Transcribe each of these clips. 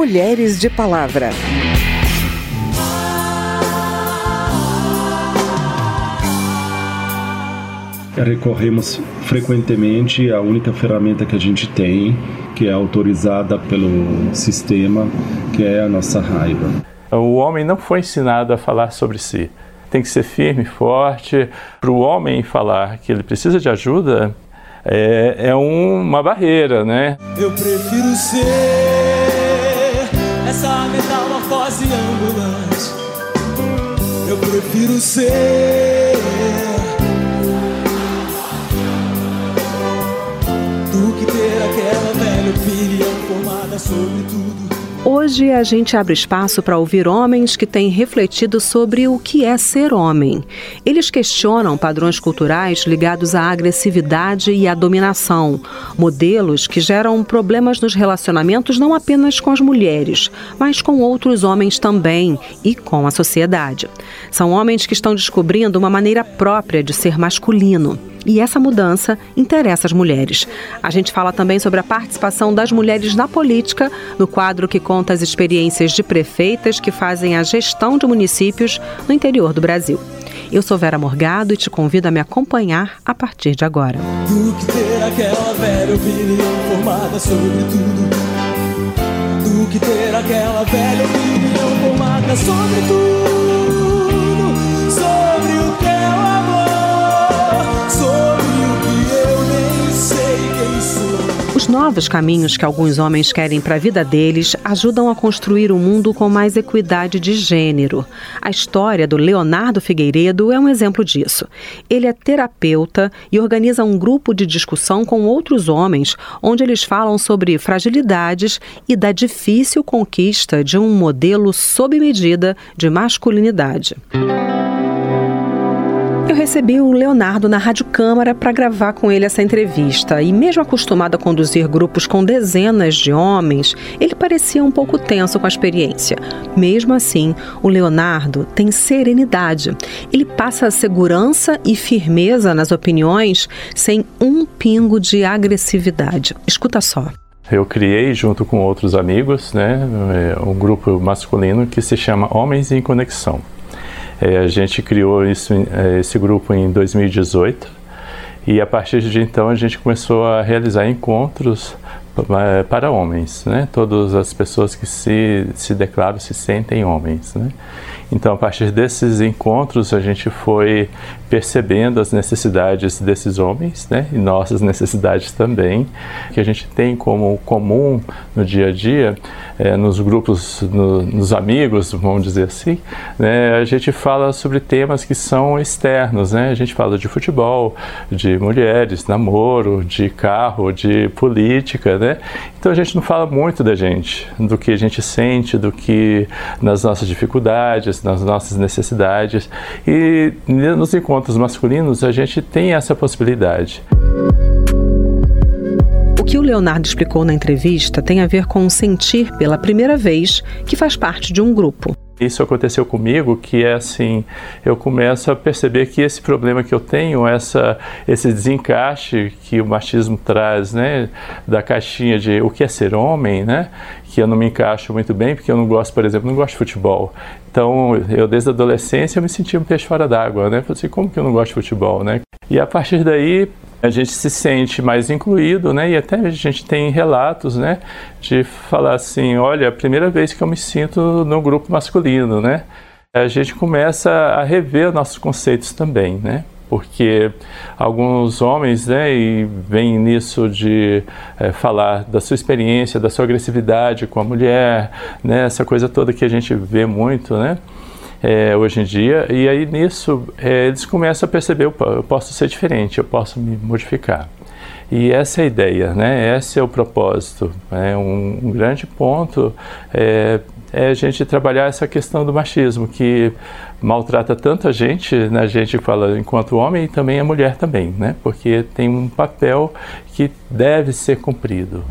Mulheres de Palavra. Recorremos frequentemente à única ferramenta que a gente tem, que é autorizada pelo sistema, que é a nossa raiva. O homem não foi ensinado a falar sobre si. Tem que ser firme, forte. Para o homem falar que ele precisa de ajuda é, é uma barreira, né? Eu prefiro ser essa metamorfose ambulante. Eu prefiro ser do que ter aquela velha opinião formada sobre tudo. Hoje a gente abre espaço para ouvir homens que têm refletido sobre o que é ser homem. Eles questionam padrões culturais ligados à agressividade e à dominação, modelos que geram problemas nos relacionamentos não apenas com as mulheres, mas com outros homens também e com a sociedade. São homens que estão descobrindo uma maneira própria de ser masculino. E essa mudança interessa as mulheres. A gente fala também sobre a participação das mulheres na política, no quadro que conta as experiências de prefeitas que fazem a gestão de municípios no interior do Brasil. Eu sou Vera Morgado e te convido a me acompanhar a partir de agora. Do que ter aquela velha opinião formada sobre tudo. Do que ter aquela velha opinião formada sobre tudo. Novos caminhos que alguns homens querem para a vida deles ajudam a construir um mundo com mais equidade de gênero. A história do Leonardo Figueiredo é um exemplo disso. Ele é terapeuta e organiza um grupo de discussão com outros homens, onde eles falam sobre fragilidades e da difícil conquista de um modelo sob medida de masculinidade. Eu recebi o Leonardo na Rádio Câmara para gravar com ele essa entrevista. E mesmo acostumado a conduzir grupos com dezenas de homens, ele parecia um pouco tenso com a experiência. Mesmo assim, o Leonardo tem serenidade. Ele passa segurança e firmeza nas opiniões sem um pingo de agressividade. Escuta só. Eu criei, junto com outros amigos, né, um grupo masculino que se chama Homens em Conexão. É, a gente criou isso, esse grupo em 2018 e a partir de então a gente começou a realizar encontros para homens, né? Todas as pessoas que se, se declaram se sentem homens, né? Então, a partir desses encontros, a gente foi percebendo as necessidades desses homens, né? E nossas necessidades também, que a gente tem como comum no dia a dia, é, nos grupos, no, nos amigos, vamos dizer assim, né? A gente fala sobre temas que são externos, né? A gente fala de futebol, de mulheres, namoro, de carro, de política, né? Então a gente não fala muito da gente, do que a gente sente, do que nas nossas dificuldades, nas nossas necessidades. E nos encontros masculinos a gente tem essa possibilidade. O que o Leonardo explicou na entrevista tem a ver com sentir pela primeira vez que faz parte de um grupo. Isso aconteceu comigo, que é assim, eu começo a perceber que esse problema que eu tenho, essa, esse desencaixe que o machismo traz, né, da caixinha de o que é ser homem, né, que eu não me encaixo muito bem, porque eu não gosto, por exemplo, não gosto de futebol. Então, eu desde a adolescência eu me sentia um peixe fora d'água, né, falei assim, como que eu não gosto de futebol, né? E a partir daí a gente se sente mais incluído, né? E até a gente tem relatos, né? De falar assim, olha, a primeira vez que eu me sinto no grupo masculino, né? A gente começa a rever nossos conceitos também, né? Porque alguns homens, né, e vem nisso de é, falar da sua experiência, da sua agressividade com a mulher, né? Essa coisa toda que a gente vê muito, né? É, hoje em dia, e aí nisso é, eles começam a perceber: eu posso ser diferente, eu posso me modificar. E essa é a ideia, né? Esse é o propósito. É um, um grande ponto é, é, a gente trabalhar essa questão do machismo que maltrata tanto a gente, né? a gente fala enquanto homem e também a mulher também, né? Porque tem um papel que deve ser cumprido.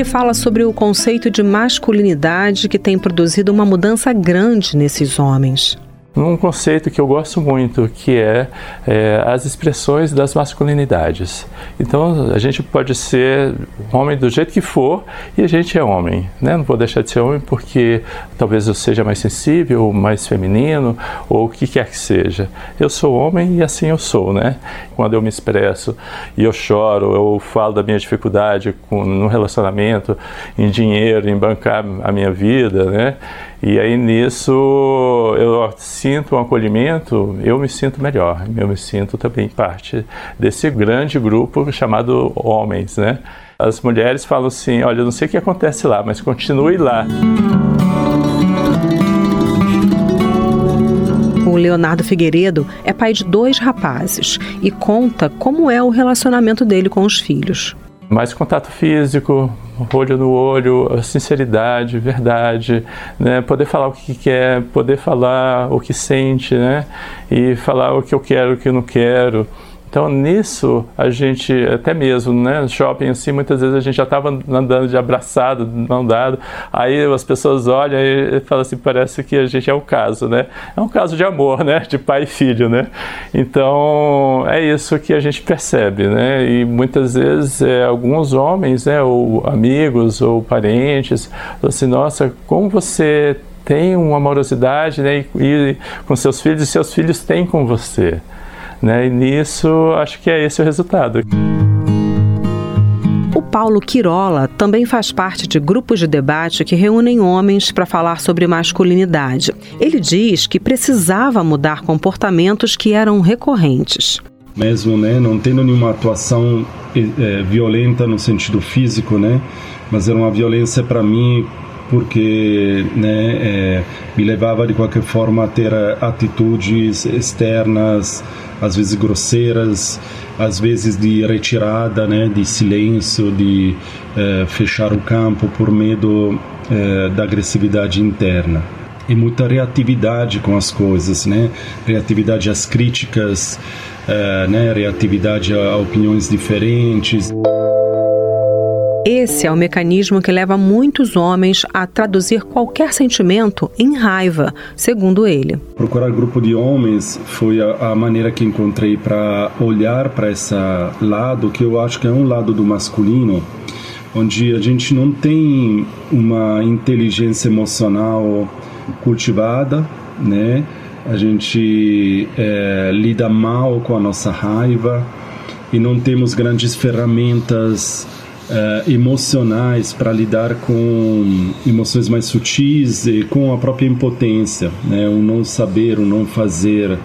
Ele fala sobre o conceito de masculinidade que tem produzido uma mudança grande nesses homens. Num conceito que eu gosto muito, que é, é, as expressões das masculinidades. Então, a gente pode ser homem do jeito que for e a gente é homem, né? Não vou deixar de ser homem porque talvez eu seja mais sensível, mais feminino ou o que quer que seja. Eu sou homem e assim eu sou, né? Quando eu me expresso e eu choro, eu falo da minha dificuldade com, no relacionamento, em dinheiro, em bancar a minha vida, né? E aí nisso eu sinto um acolhimento, eu me sinto melhor, eu me sinto também parte desse grande grupo chamado homens, né? As mulheres falam assim, olha, eu não sei o que acontece lá, mas continue lá. O Leonardo Figueiredo é pai de dois rapazes e conta como é o relacionamento dele com os filhos. Mais contato físico, olho no olho, sinceridade, verdade, né? Poder falar o que quer, poder falar o que sente, né? E falar o que eu quero, o que eu não quero. Então, nisso, a gente, até mesmo, né, no shopping, assim, muitas vezes a gente já estava andando de abraçado, mão dado, aí as pessoas olham e falam assim, parece que a gente é um caso, né? É um caso de amor, né? De pai e filho, né? Então, é isso que a gente percebe, né? E muitas vezes, é, alguns homens, né, ou amigos, ou parentes, falam assim, nossa, como você tem uma amorosidade, né, e, e com seus filhos, e seus filhos têm com você. Né? E nisso, acho que é esse o resultado. O Paulo Quirola também faz parte de grupos de debate que reúnem homens para falar sobre masculinidade. Ele diz que precisava mudar comportamentos que eram recorrentes. Mesmo né, não tendo nenhuma atuação é, violenta no sentido físico, né, mas era uma violência para mim porque né, é, me levava de qualquer forma a ter atitudes externas às vezes grosseiras, às vezes de retirada, né, de silêncio, de eh, fechar o campo por medo eh, da agressividade interna. E muita reatividade com as coisas, né? Reatividade às críticas, eh, né? Reatividade a opiniões diferentes. Esse é o mecanismo que leva muitos homens a traduzir qualquer sentimento em raiva, segundo ele. Procurar grupo de homens foi a, a maneira que encontrei para olhar para esse lado, que eu acho que é um lado do masculino, onde a gente não tem uma inteligência emocional cultivada, né? A gente é, lida mal com a nossa raiva e não temos grandes ferramentas uh, emocionais para lidar com emoções mais sutis e com a própria impotência, né? o não saber, o não fazer.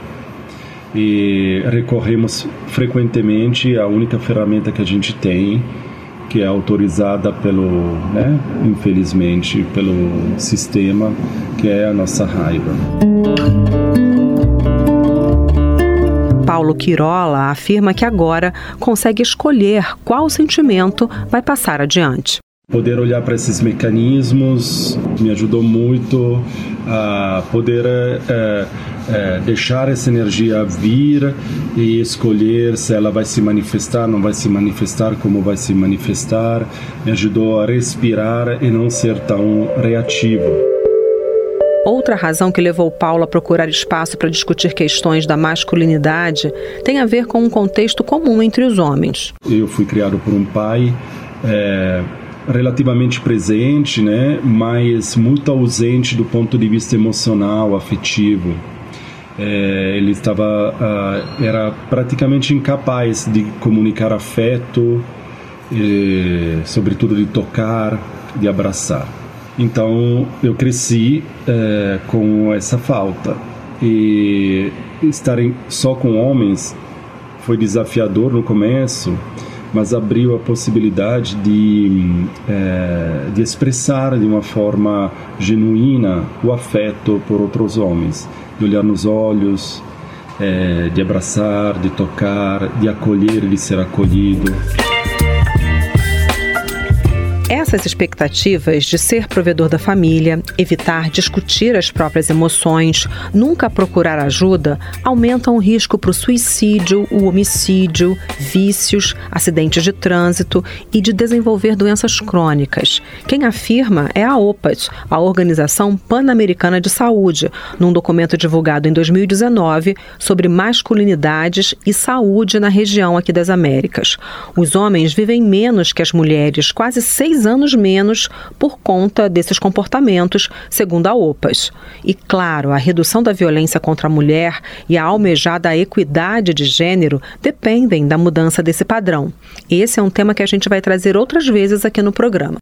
E recorremos frequentemente à única ferramenta que a gente tem, que é autorizada pelo, né, infelizmente, pelo sistema, que é a nossa raiva. Paulo Quirola afirma que agora consegue escolher qual sentimento vai passar adiante. Poder olhar para esses mecanismos me ajudou muito a poder é, é, deixar essa energia vir e escolher se ela vai se manifestar, não vai se manifestar, como vai se manifestar. Me ajudou a respirar e não ser tão reativo. Outra razão que levou Paulo a procurar espaço para discutir questões da masculinidade tem a ver com um contexto comum entre os homens. Eu fui criado por um pai é, relativamente presente, né, mas muito ausente do ponto de vista emocional, afetivo. É, ele estava uh, era praticamente incapaz de comunicar afeto, e, sobretudo de tocar, de abraçar. Então eu cresci é, com essa falta e estar só com homens foi desafiador no começo, mas abriu a possibilidade de, é, de expressar de uma forma genuína o afeto por outros homens, de olhar nos olhos, é, de abraçar, de tocar, de acolher, de ser acolhido. Altas expectativas de ser provedor da família, evitar discutir as próprias emoções, nunca procurar ajuda, aumentam o risco para o suicídio, o homicídio, vícios, acidentes de trânsito e de desenvolver doenças crônicas. Quem afirma é a OPAS, a Organização Pan-Americana de Saúde, num documento divulgado em 2019 sobre masculinidades e saúde na região aqui das Américas. Os homens vivem menos que as mulheres, quase seis anos menos, por conta desses comportamentos, segundo a OPAS. E, claro, a redução da violência contra a mulher e a almejada equidade de gênero dependem da mudança desse padrão. Esse é um tema que a gente vai trazer outras vezes aqui no programa.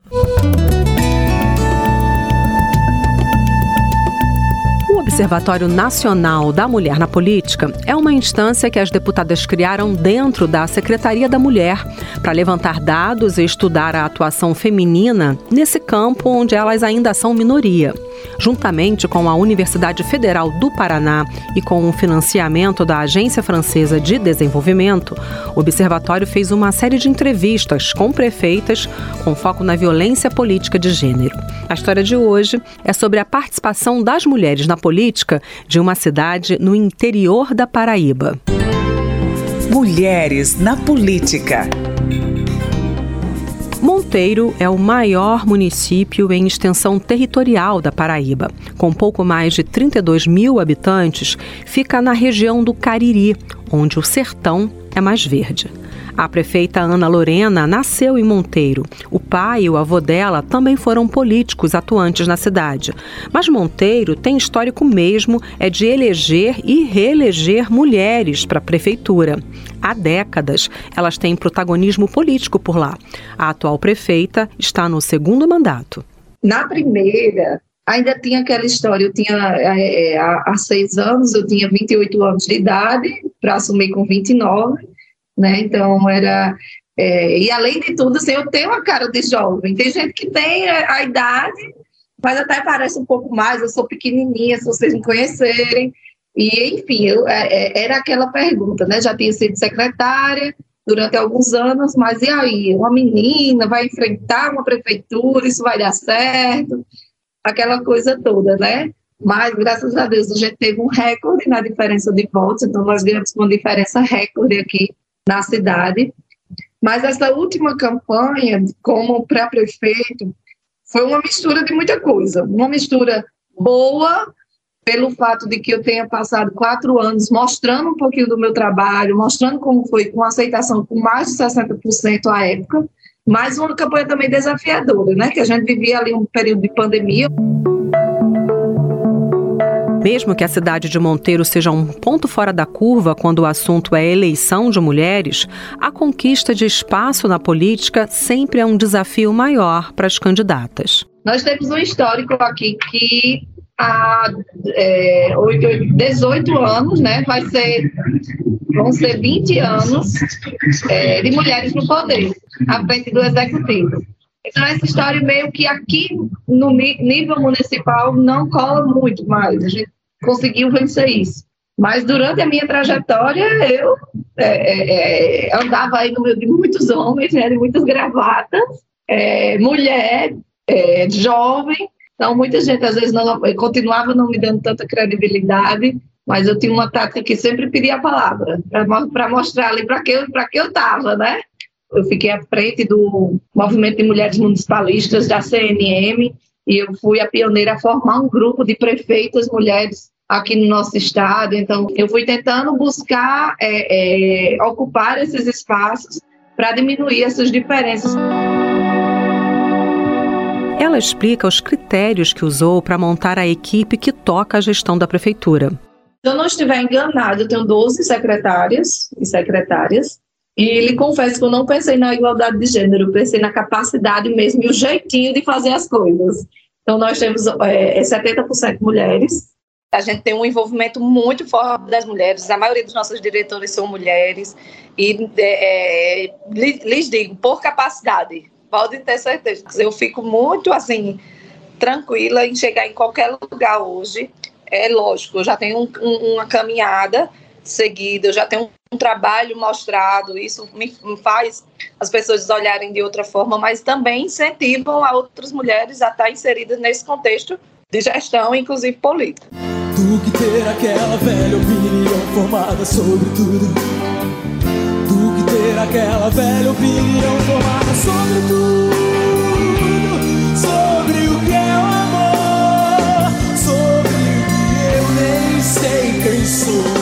Observatório Nacional da Mulher na Política é uma instância que as deputadas criaram dentro da Secretaria da Mulher para levantar dados e estudar a atuação feminina nesse campo onde elas ainda são minoria. Juntamente com a Universidade Federal do Paraná e com o financiamento da Agência Francesa de Desenvolvimento, o observatório fez uma série de entrevistas com prefeitas com foco na violência política de gênero. A história de hoje é sobre a participação das mulheres na política de uma cidade no interior da Paraíba. Mulheres na política. Monteiro é o maior município em extensão territorial da Paraíba. Com pouco mais de 32 mil habitantes, fica na região do Cariri, onde o sertão é mais verde. A prefeita Ana Lorena nasceu em Monteiro. O pai e o avô dela também foram políticos atuantes na cidade. Mas Monteiro tem histórico mesmo é de eleger e reeleger mulheres para a prefeitura. Há décadas, elas têm protagonismo político por lá. A atual prefeita está no segundo mandato. Na primeira, ainda tinha aquela história, eu tinha é, há seis anos, eu tinha 28 anos de idade, para assumir com 29, né? Então era é, e além de tudo, assim, eu tenho uma cara de jovem. Tem gente que tem a, a idade, mas até parece um pouco mais. Eu sou pequenininha, se vocês me conhecerem. E enfim, eu, é, é era aquela pergunta, né? Já tinha sido secretária durante alguns anos, mas e aí? Uma menina vai enfrentar uma prefeitura, isso vai dar certo? Aquela coisa toda, né? Mas, graças a Deus, a gente teve um recorde na diferença de votos, então nós ganhamos uma diferença recorde aqui na cidade. Mas essa última campanha, como pré-prefeito, foi uma mistura de muita coisa. Uma mistura boa, pelo fato de que eu tenha passado quatro anos mostrando um pouquinho do meu trabalho, mostrando como foi, com aceitação com mais de 60% à época, mas uma campanha também desafiadora, né? Que a gente vivia ali um período de pandemia. Mesmo que a cidade de Monteiro seja um ponto fora da curva quando o assunto é eleição de mulheres, a conquista de espaço na política sempre é um desafio maior para as candidatas. Nós temos um histórico aqui que há é, 8, 18 anos, né, vai ser, vão ser 20 anos é, de mulheres no poder, à frente do executivo. Então, essa história meio que aqui no nível municipal não cola muito mais. A gente conseguiu vencer isso. Mas durante a minha trajetória, eu é, é, é andava aí no meio de muitos homens, né, de muitas gravatas, é, mulher, é, jovem. Então, muita gente às vezes não, continuava não me dando tanta credibilidade, mas eu tinha uma tática que sempre pedia a palavra, para mostrar ali para que, que eu estava, né? Eu fiquei à frente do Movimento de Mulheres Municipalistas, da CNM, e eu fui a pioneira a formar um grupo de prefeitas mulheres aqui no nosso estado. Então, eu fui tentando buscar é, é, ocupar esses espaços para diminuir essas diferenças. Ela explica os critérios que usou para montar a equipe que toca a gestão da prefeitura. Se eu não estiver enganado, eu tenho 12 secretárias e secretárias. E lhe confesso que eu não pensei na igualdade de gênero, pensei na capacidade mesmo e o jeitinho de fazer as coisas. Então, nós temos é, 70% mulheres, a gente tem um envolvimento muito forte das mulheres, a maioria dos nossos diretores são mulheres, e é, é lhes digo, por capacidade, podem ter certeza. Eu fico muito assim, tranquila em chegar em qualquer lugar hoje. É lógico, eu já tenho um, um, uma caminhada seguida, eu já tenho um trabalho mostrado, isso me, faz as pessoas olharem de outra forma, mas também incentivam a outras mulheres a estar inseridas nesse contexto de gestão, inclusive política. Do que ter aquela velha opinião formada sobre tudo. Do que ter aquela velha opinião formada sobre tudo. Sobre o que é o amor. Sobre o que eu nem sei quem sou.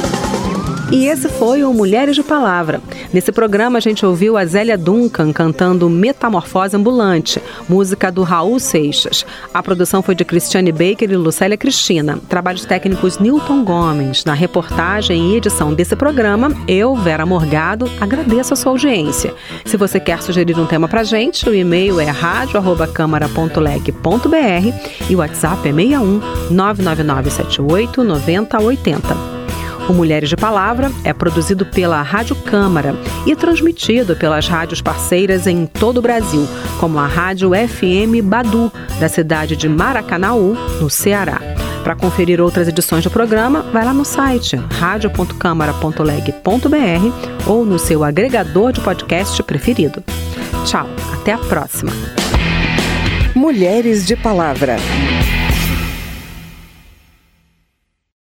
E esse foi o Mulheres de Palavra. Nesse programa a gente ouviu a Zélia Duncan cantando Metamorfose Ambulante, música do Raul Seixas. A produção foi de Cristiane Baker e Lucélia Cristina. Trabalhos técnicos Newton Gomes. Na reportagem e edição desse programa, eu, Vera Morgado, agradeço a sua audiência. Se você quer sugerir um tema pra gente, o e-mail é radio@câmara.leg.br e o WhatsApp é 61 99978 9080. O Mulheres de Palavra é produzido pela Rádio Câmara e transmitido pelas rádios parceiras em todo o Brasil, como a Rádio FM Badu, da cidade de Maracanaú, no Ceará. Para conferir outras edições do programa, vai lá no site radio.câmara.leg.br ou no seu agregador de podcast preferido. Tchau, até a próxima. Mulheres de Palavra.